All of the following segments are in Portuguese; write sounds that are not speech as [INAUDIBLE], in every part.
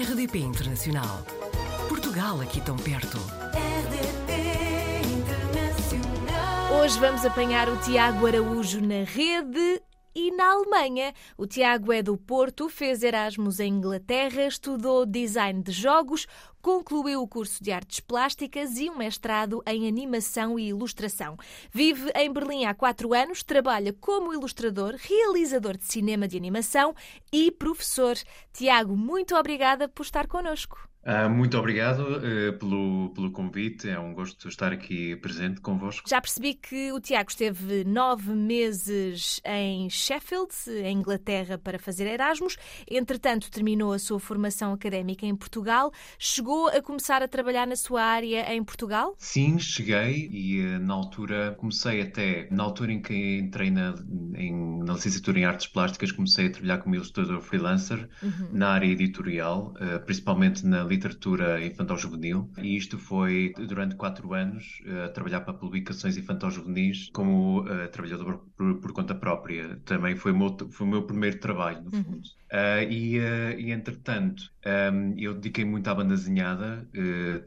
RDP Internacional. Portugal aqui tão perto. RDP Internacional. Hoje vamos apanhar o Tiago Araújo na rede e na Alemanha. O Tiago é do Porto, fez Erasmus em Inglaterra, estudou design de jogos, concluiu o curso de artes plásticas e um mestrado em animação e ilustração. Vive em Berlim há quatro anos, trabalha como ilustrador, realizador de cinema de animação e professor. Tiago, muito obrigada por estar connosco. Ah, muito obrigado eh, pelo, pelo convite, é um gosto estar aqui presente convosco. Já percebi que o Tiago esteve nove meses em Sheffield, em Inglaterra, para fazer Erasmus. Entretanto, terminou a sua formação académica em Portugal. Chegou a começar a trabalhar na sua área em Portugal? Sim, cheguei e eh, na altura comecei até, na altura em que entrei na, em- na licenciatura em artes plásticas, comecei a trabalhar como ilustrador freelancer na área editorial, eh, principalmente na literatura infantil-juvenil. E isto foi durante quatro anos, eh, a trabalhar para publicações infantil-juvenis como eh, trabalhador por, por conta própria. Também foi o meu, foi o meu primeiro trabalho, no fundo. Ah, e, ah, e, entretanto, ahm, eu dediquei muito à banda desenhada,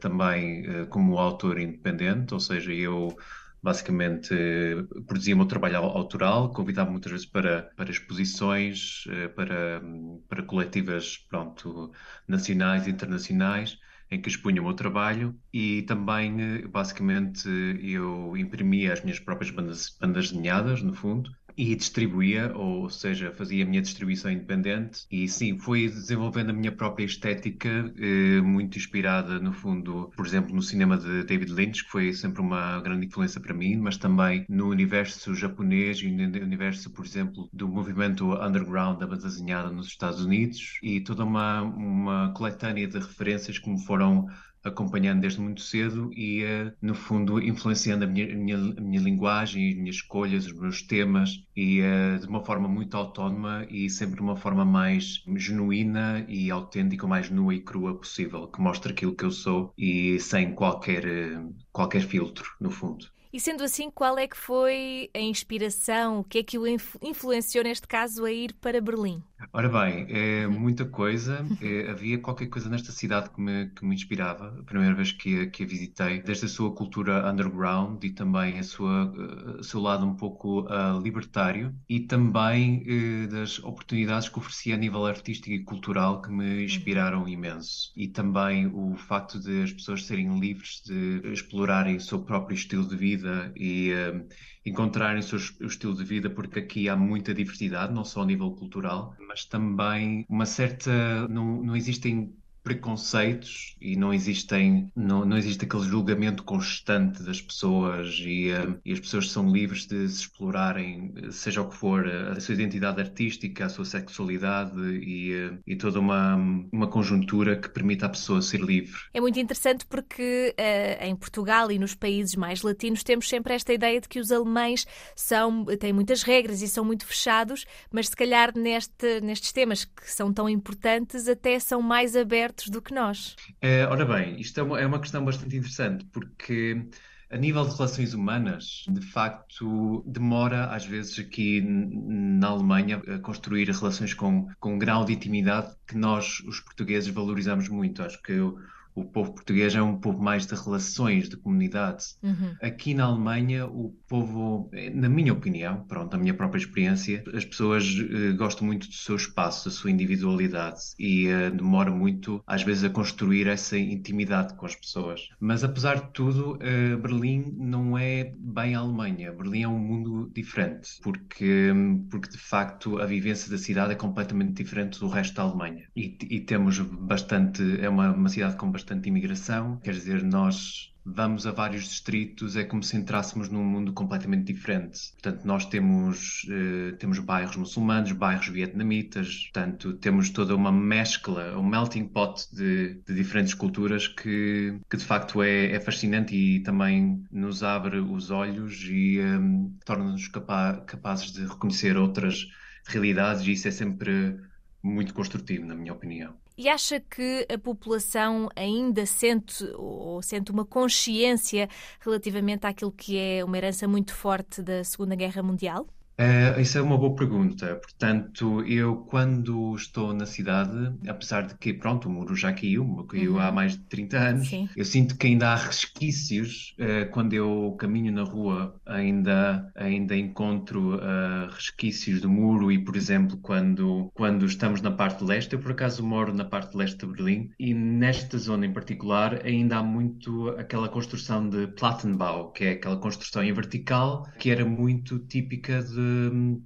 também como autor independente, ou seja, eu basicamente eh, produzia meu trabalho au- autoral, convidava muitas vezes para, para exposições, eh, para, para coletivas, pronto, nacionais e internacionais, em que expunha o meu trabalho e também, eh, basicamente, eu imprimia as minhas próprias bandas, bandas desenhadas, no fundo, e distribuía, ou seja, fazia a minha distribuição independente. E sim, fui desenvolvendo a minha própria estética, eh, muito inspirada no fundo, por exemplo, no cinema de David Lynch, que foi sempre uma grande influência para mim, mas também no universo japonês e no universo, por exemplo, do movimento underground da desenhada nos Estados Unidos. E toda uma, uma coletânea de referências que me foram acompanhando desde muito cedo e, eh, no fundo, influenciando a minha, a minha, a minha linguagem, as minhas escolhas, os meus temas, e eh, de uma forma muito autónoma e sempre de uma forma mais genuína e autêntica, mais nua e crua possível, que mostra aquilo que eu sou e sem qualquer, eh, qualquer filtro, no fundo. E sendo assim, qual é que foi a inspiração? O que é que o influ- influenciou, neste caso, a ir para Berlim? Ora bem, é muita coisa. [LAUGHS] É, havia qualquer coisa nesta cidade que me, que me inspirava. A primeira vez que a, que a visitei, desde a sua cultura underground e também a sua, eh, o seu lado um pouco ah, libertário e também eh, das oportunidades que oferecia a nível artístico e cultural que me inspiraram imenso. E também o facto de as pessoas serem livres de explorarem o seu próprio estilo de vida e eh, encontrarem o seu estilo de vida, porque aqui há muita diversidade, não só a nível cultural, mas também uma certa. Não, não existem preconceitos e não existem não, não existe aquele julgamento constante das pessoas e, eh, e as pessoas são livres de se explorarem eh, seja o que for eh, a sua identidade artística a sua sexualidade e, e toda uma uma conjuntura que permite à pessoa ser livre. É muito interessante porque eh, em Portugal e nos países mais latinos temos sempre esta ideia de que os alemães são, têm muitas regras e são muito fechados, mas se calhar neste, nestes temas que são tão importantes até são mais abertos do que nós. Eh, ora bem, isto é uma, é uma questão bastante interessante, porque a nível de relações humanas, de facto, demora às vezes aqui na Alemanha a construir relações com, com um grau de intimidade que nós, os portugueses, valorizamos muito. Acho que o, o povo português é um povo mais de relações, de comunidade. Uhum. Aqui na Alemanha, o povo, na minha opinião, pronto, na minha própria experiência, as pessoas eh, gostam muito do seu espaço, da sua individualidade e eh, demora muito, às vezes, a construir essa intimidade com as pessoas. Mas, apesar de tudo, eh, Berlim não é bem a Alemanha. Berlim é um mundo diferente, porque, porque de facto a vivência da cidade é completamente diferente do resto da Alemanha. E, e temos bastante, é uma, uma cidade com bastante imigração, quer dizer, nós vamos a vários distritos, é como se entrássemos num mundo completamente diferente. Portanto, nós temos, eh, temos bairros muçulmanos, bairros vietnamitas, portanto, temos toda uma mescla, um melting pot de, de diferentes culturas que, que de facto é, é fascinante e também nos abre os olhos e hum, torna-nos capa- capazes de reconhecer outras realidades e isso é sempre muito construtivo, na minha opinião. E acha que a população ainda sente ou sente uma consciência relativamente àquilo que é uma herança muito forte da Segunda Guerra Mundial? Uh, isso é uma boa pergunta. Portanto, eu quando estou na cidade, apesar de que, pronto, o muro já caiu, caiu uhum. há mais de 30 anos, Sim. eu sinto que ainda há resquícios. Uh, quando eu caminho na rua, ainda, ainda encontro uh, resquícios do muro e, por exemplo, quando, quando estamos na parte leste, eu por acaso moro na parte leste de Berlim e nesta zona em particular ainda há muito aquela construção de Plattenbau, que é aquela construção em vertical que era muito típica de,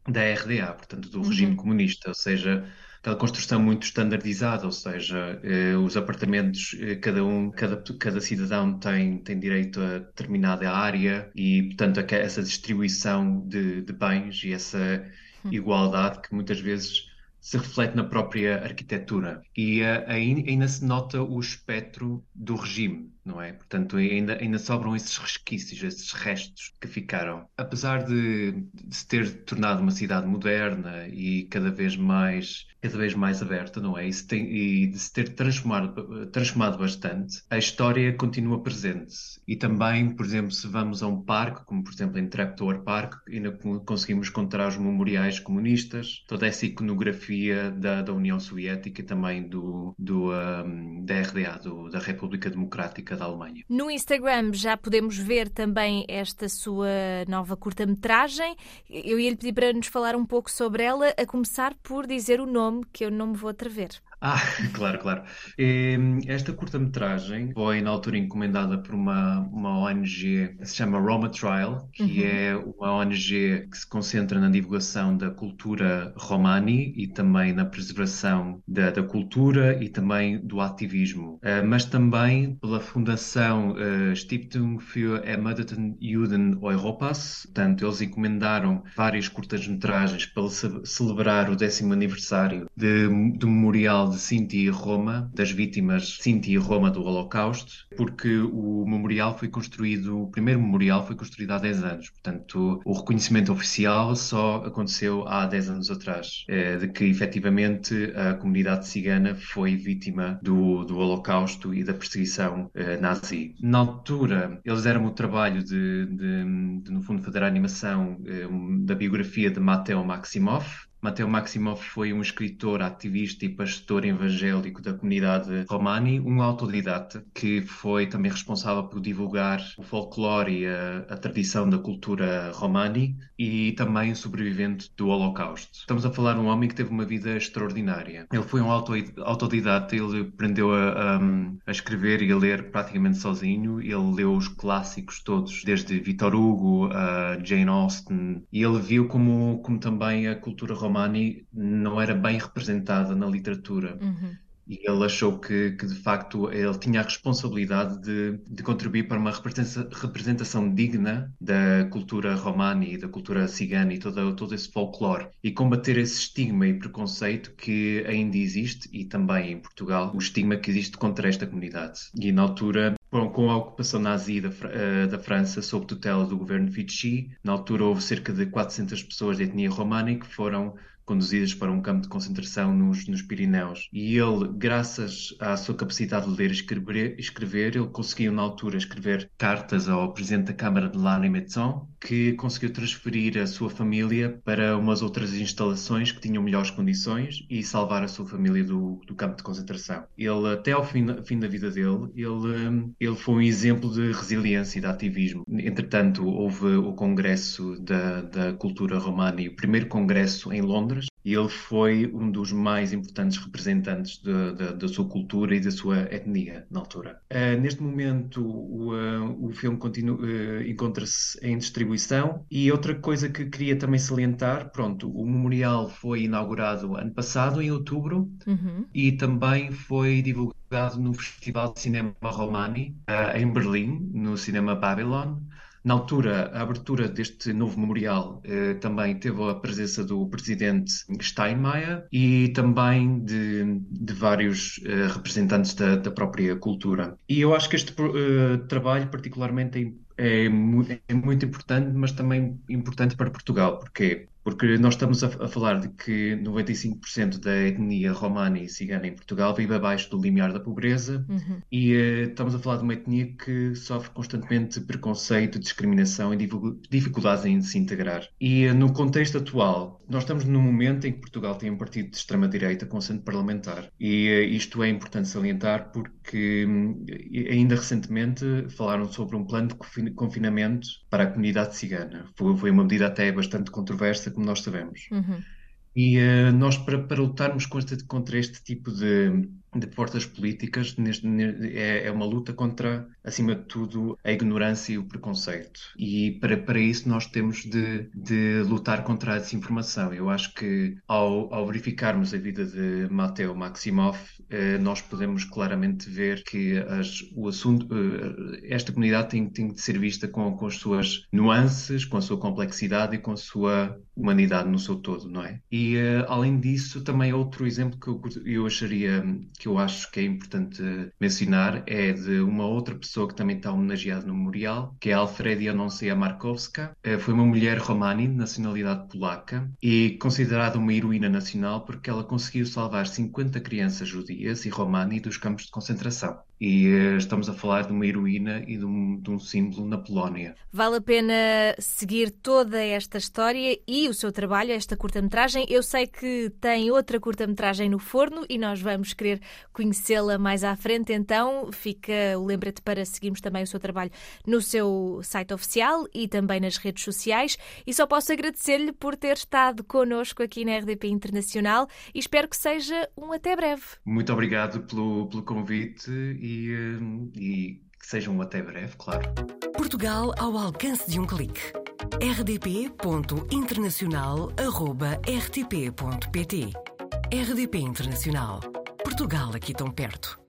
da RDA, portanto, do regime uhum. comunista, ou seja, aquela construção muito estandardizada, ou seja, eh, os apartamentos, eh, cada um, cada, cada cidadão tem, tem direito a determinada área e, portanto, essa distribuição de, de bens e essa uhum. igualdade que muitas vezes se reflete na própria arquitetura e uh, ainda se nota o espectro do regime não é? Portanto, ainda, ainda sobram esses resquícios, esses restos que ficaram. Apesar de, de, se ter tornado uma cidade moderna e cada vez mais, cada vez mais aberta, não é? E, se tem, e de se ter transformado, transformado bastante, a história continua presente. E também, por exemplo, se vamos a um parque, como por exemplo em Trapdoor Park, ainda conseguimos encontrar os memoriais comunistas, toda essa iconografia da, da União Soviética e também do, do, um, da RDA, do, da República Democrática da Alemanha. No Instagram já podemos ver também esta sua nova curta-metragem. Eu ia lhe pedir para nos falar um pouco sobre ela, a começar por dizer o nome, que eu não me vou atrever. Ah, [LAUGHS] claro, claro. Esta curta-metragem foi na altura encomendada por uma, uma ONG que se chama Roma Trial, que uhum. é uma ONG que se concentra na divulgação da cultura romani e também na preservação da, da cultura e também do ativismo, uh, mas também pela Fundação uh, Stiftung für Ermordeten Juden Europas. Portanto, eles encomendaram várias curtas-metragens para celebrar o décimo aniversário de, do Memorial de Sinti e Roma, das vítimas Sinti e Roma do Holocausto, porque o memorial foi construído, o primeiro memorial foi construído há 10 anos. Portanto, o reconhecimento oficial só aconteceu há 10 anos atrás, é, de que efetivamente a comunidade cigana foi vítima do, do Holocausto e da perseguição é, nazi. Na altura, eles deram o trabalho de, de, de no fundo, fazer a animação é, da biografia de Mateo Maximov, Mateo Maximov foi um escritor, ativista e pastor evangélico da comunidade romani, um autodidata que foi também responsável por divulgar o folclore e a, a tradição da cultura romani e também sobrevivente do Holocausto. Estamos a falar de um homem que teve uma vida extraordinária. Ele foi um autodidata, ele aprendeu a, a, a escrever e a ler praticamente sozinho. Ele leu os clássicos todos, desde Victor Hugo a Jane Austen, e ele viu como, como também a cultura romana Romani não era bem representada na literatura. Uhum. E ele achou que, que, de facto, ele tinha a responsabilidade de, de contribuir para uma representação digna da cultura romani e da cultura cigana e todo, todo esse folclore. E combater esse estigma e preconceito que ainda existe, e também em Portugal, o estigma que existe contra esta comunidade. E na altura, Bom, com a ocupação nazi da, uh, da, França sob tutela do governo Vichy, na altura houve cerca de 400 pessoas de etnia romana que foram conduzidas para um campo de concentração nos, nos Pirineus. E ele, graças à sua capacidade de ler e escrever, escrever, ele conseguiu na altura escrever cartas ao presidente da Câmara de Lannes Metzon, que conseguiu transferir a sua família para umas outras instalações que tinham melhores condições e salvar a sua família do, do campo de concentração. Ele, até ao fim, fim da vida dele, ele, ele foi um exemplo de resiliência e de ativismo. Entretanto, houve o Congresso da, da Cultura Romana e o primeiro congresso em Londres e ele foi um dos mais importantes representantes da sua cultura e da sua etnia na altura. Uh, neste momento, o, uh, o filme uh, encontra-se em distribuição e outra coisa que queria também salientar, pronto, o memorial foi inaugurado ano passado, em outubro, uhum. e também foi divulgado no Festival de Cinema Romani, em Berlim, no Cinema Babylon. Na altura, a abertura deste novo memorial eh, também teve a presença do presidente Steinmeier e também de, de vários eh, representantes da, da, própria cultura. E eu acho que este eh, trabalho particularmente é, é muito importante, mas também importante para Portugal. Porquê? Porque nós estamos a, a falar de que 95% da etnia romana e cigana em Portugal vive abaixo do limiar da pobreza uhum. e uh, estamos a falar de uma etnia que sofre constantemente preconceito, discriminação e dificuldades em se integrar. E uh, no contexto atual, nós estamos num momento em que Portugal tem um partido de extrema-direita com centro parlamentar. E uh, isto é importante salientar porque um, ainda recentemente falaram sobre um plano de confinamento para a comunidade cigana. Foi, foi uma medida até bastante controversa como nós sabemos. Uhum. E uh, nós, para, para lutarmos contra, contra este tipo de, de portas políticas neste, é, é, uma luta contra, acima de tudo, a ignorância e o preconceito. E para, para isso nós temos de, de lutar contra a desinformação. Eu acho que ao, ao verificarmos a vida de Mateo Maximov, eh, nós podemos claramente ver que as, o assunto, eh, esta comunidade tem, tem de ser vista com, com as suas nuances, com a sua complexidade e com a sua humanidade no seu todo, não é? E eh, além disso, também outro exemplo que eu, eu acharia que eu acho que é importante mencionar é de uma outra pessoa que também está homenageada no memorial, que é Alfredia Anonsia Markowska. Eh, foi uma mulher romani de nacionalidade polaca e considerada uma heroína nacional porque ela conseguiu salvar 50 crianças judias e romani dos campos de concentração. E uh, estamos a falar de uma heroína e de um, de um, símbolo na Polónia. Vale a pena seguir toda esta história e o seu trabalho, esta curta-metragem. Eu sei que tem outra curta-metragem no forno e nós vamos querer conhecê-la mais à frente. Então, fica o lembrete para seguirmos também o seu trabalho no seu site oficial e também nas redes sociais. E só posso agradecer-lhe por ter estado connosco aqui na RDP Internacional e espero que seja um até breve. Muito obrigado pelo, pelo convite e, eh, e que sejam até breve, claro. Portugal ao alcance de um clique. rdp.internacional.rtp.pt RDP Internacional. Portugal aqui tão perto.